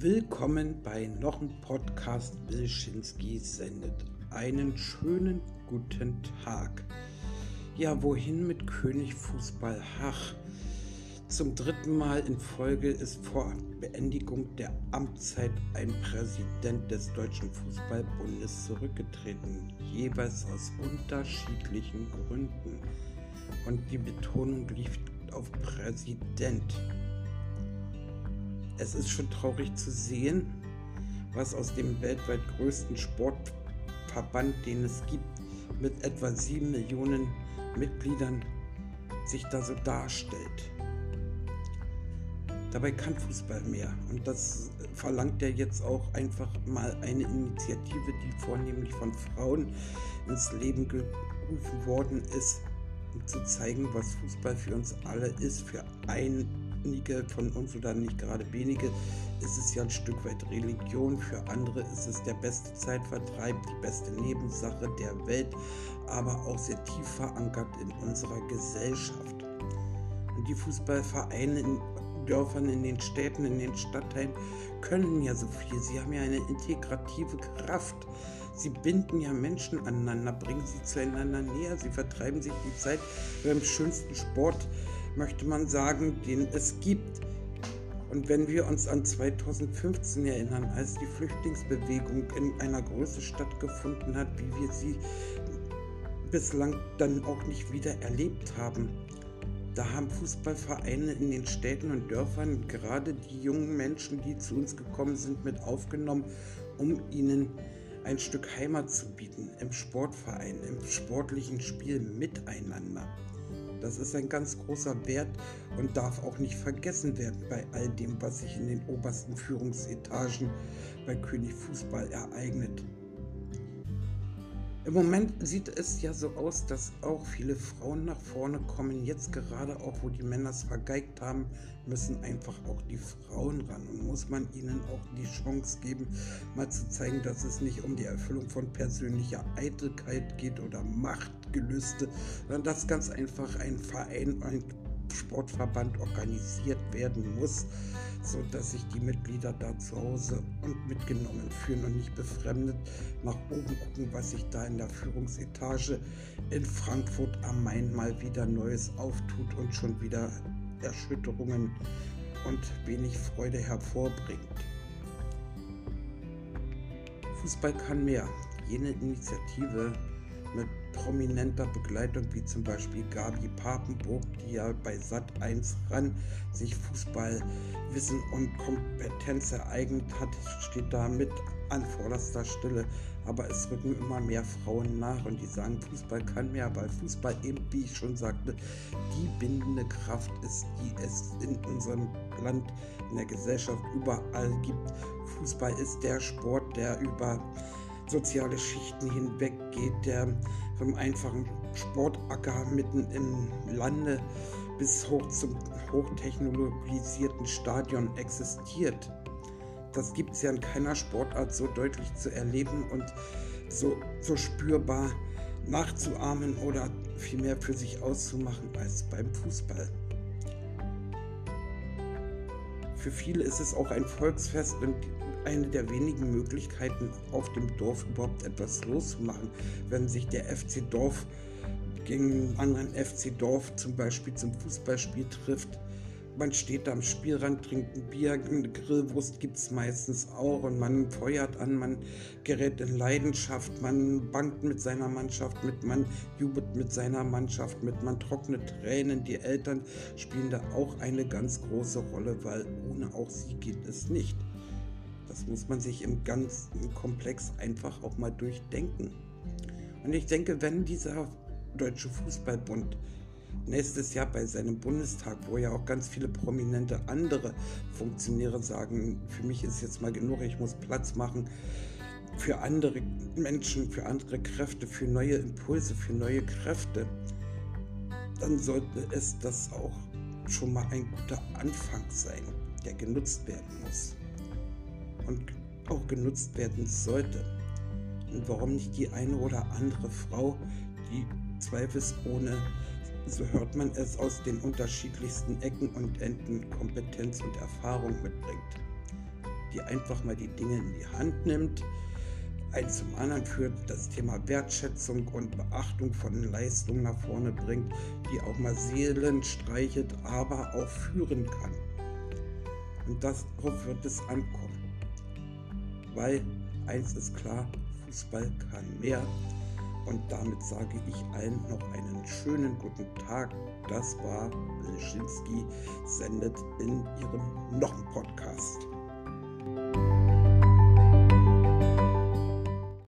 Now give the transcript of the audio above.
Willkommen bei noch einem Podcast. Wilschinski sendet einen schönen guten Tag. Ja, wohin mit König Fußball Hach? Zum dritten Mal in Folge ist vor Beendigung der Amtszeit ein Präsident des Deutschen Fußballbundes zurückgetreten, jeweils aus unterschiedlichen Gründen. Und die Betonung liegt auf Präsident. Es ist schon traurig zu sehen, was aus dem weltweit größten Sportverband, den es gibt, mit etwa 7 Millionen Mitgliedern sich da so darstellt. Dabei kann Fußball mehr und das verlangt ja jetzt auch einfach mal eine Initiative, die vornehmlich von Frauen ins Leben gerufen worden ist, um zu zeigen, was Fußball für uns alle ist, für ein einige von uns oder nicht gerade wenige ist es ja ein Stück weit Religion, für andere ist es der beste Zeitvertreib, die beste Nebensache der Welt, aber auch sehr tief verankert in unserer Gesellschaft. Und die Fußballvereine in Dörfern, in den Städten, in den Stadtteilen können ja so viel. Sie haben ja eine integrative Kraft. Sie binden ja Menschen aneinander, bringen sie zueinander näher, sie vertreiben sich die Zeit beim schönsten Sport möchte man sagen, den es gibt. Und wenn wir uns an 2015 erinnern, als die Flüchtlingsbewegung in einer Größe stattgefunden hat, wie wir sie bislang dann auch nicht wieder erlebt haben, da haben Fußballvereine in den Städten und Dörfern gerade die jungen Menschen, die zu uns gekommen sind, mit aufgenommen, um ihnen ein Stück Heimat zu bieten im Sportverein, im sportlichen Spiel miteinander. Das ist ein ganz großer Wert und darf auch nicht vergessen werden bei all dem, was sich in den obersten Führungsetagen bei König Fußball ereignet. Im Moment sieht es ja so aus, dass auch viele Frauen nach vorne kommen. Jetzt gerade auch, wo die Männer es vergeigt haben, müssen einfach auch die Frauen ran und muss man ihnen auch die Chance geben, mal zu zeigen, dass es nicht um die Erfüllung von persönlicher Eitelkeit geht oder Machtgelüste, sondern dass ganz einfach ein Verein, ein Sportverband organisiert werden muss, so dass sich die Mitglieder da zu Hause und mitgenommen fühlen und nicht befremdet nach oben gucken, was sich da in der Führungsetage in Frankfurt am Main mal wieder Neues auftut und schon wieder Erschütterungen und wenig Freude hervorbringt. Fußball kann mehr. Jene Initiative mit prominenter Begleitung wie zum Beispiel Gabi Papenburg, die ja bei Sat1 ran sich Fußballwissen und Kompetenz ereignet hat, steht da mit an vorderster Stelle. Aber es rücken immer mehr Frauen nach und die sagen, Fußball kann mehr, weil Fußball eben, wie ich schon sagte, die bindende Kraft ist, die es in unserem Land, in der Gesellschaft überall gibt. Fußball ist der Sport, der über soziale Schichten hinweg geht, der vom einfachen Sportacker mitten im Lande bis hoch zum hochtechnologisierten Stadion existiert. Das gibt es ja in keiner Sportart so deutlich zu erleben und so, so spürbar nachzuahmen oder vielmehr für sich auszumachen als beim Fußball. Für viele ist es auch ein Volksfest und eine der wenigen Möglichkeiten, auf dem Dorf überhaupt etwas loszumachen, wenn sich der FC Dorf gegen einen anderen FC Dorf zum Beispiel zum Fußballspiel trifft. Man steht am Spielrand, trinkt ein Bier, eine Grillwurst gibt es meistens auch und man feuert an, man gerät in Leidenschaft, man bangt mit seiner Mannschaft mit, man jubelt mit seiner Mannschaft mit, man trocknet Tränen. Die Eltern spielen da auch eine ganz große Rolle, weil ohne auch sie geht es nicht. Das muss man sich im ganzen Komplex einfach auch mal durchdenken. Und ich denke, wenn dieser Deutsche Fußballbund nächstes Jahr bei seinem Bundestag, wo ja auch ganz viele prominente andere Funktionäre sagen, für mich ist jetzt mal genug, ich muss Platz machen für andere Menschen, für andere Kräfte, für neue Impulse, für neue Kräfte, dann sollte es das auch schon mal ein guter Anfang sein, der genutzt werden muss und auch genutzt werden sollte. Und warum nicht die eine oder andere Frau, die zweifelsohne, so hört man es, aus den unterschiedlichsten Ecken und Enden Kompetenz und Erfahrung mitbringt. die einfach mal die Dinge in die Hand nimmt, eins zum anderen führt, das Thema Wertschätzung und Beachtung von Leistungen nach vorne bringt, die auch mal Seelen streichelt, aber auch führen kann. Und darauf wird es ankommen. Weil eins ist klar, Fußball kann mehr. Und damit sage ich allen noch einen schönen guten Tag. Das war Leschinski sendet in ihrem Noch-Podcast.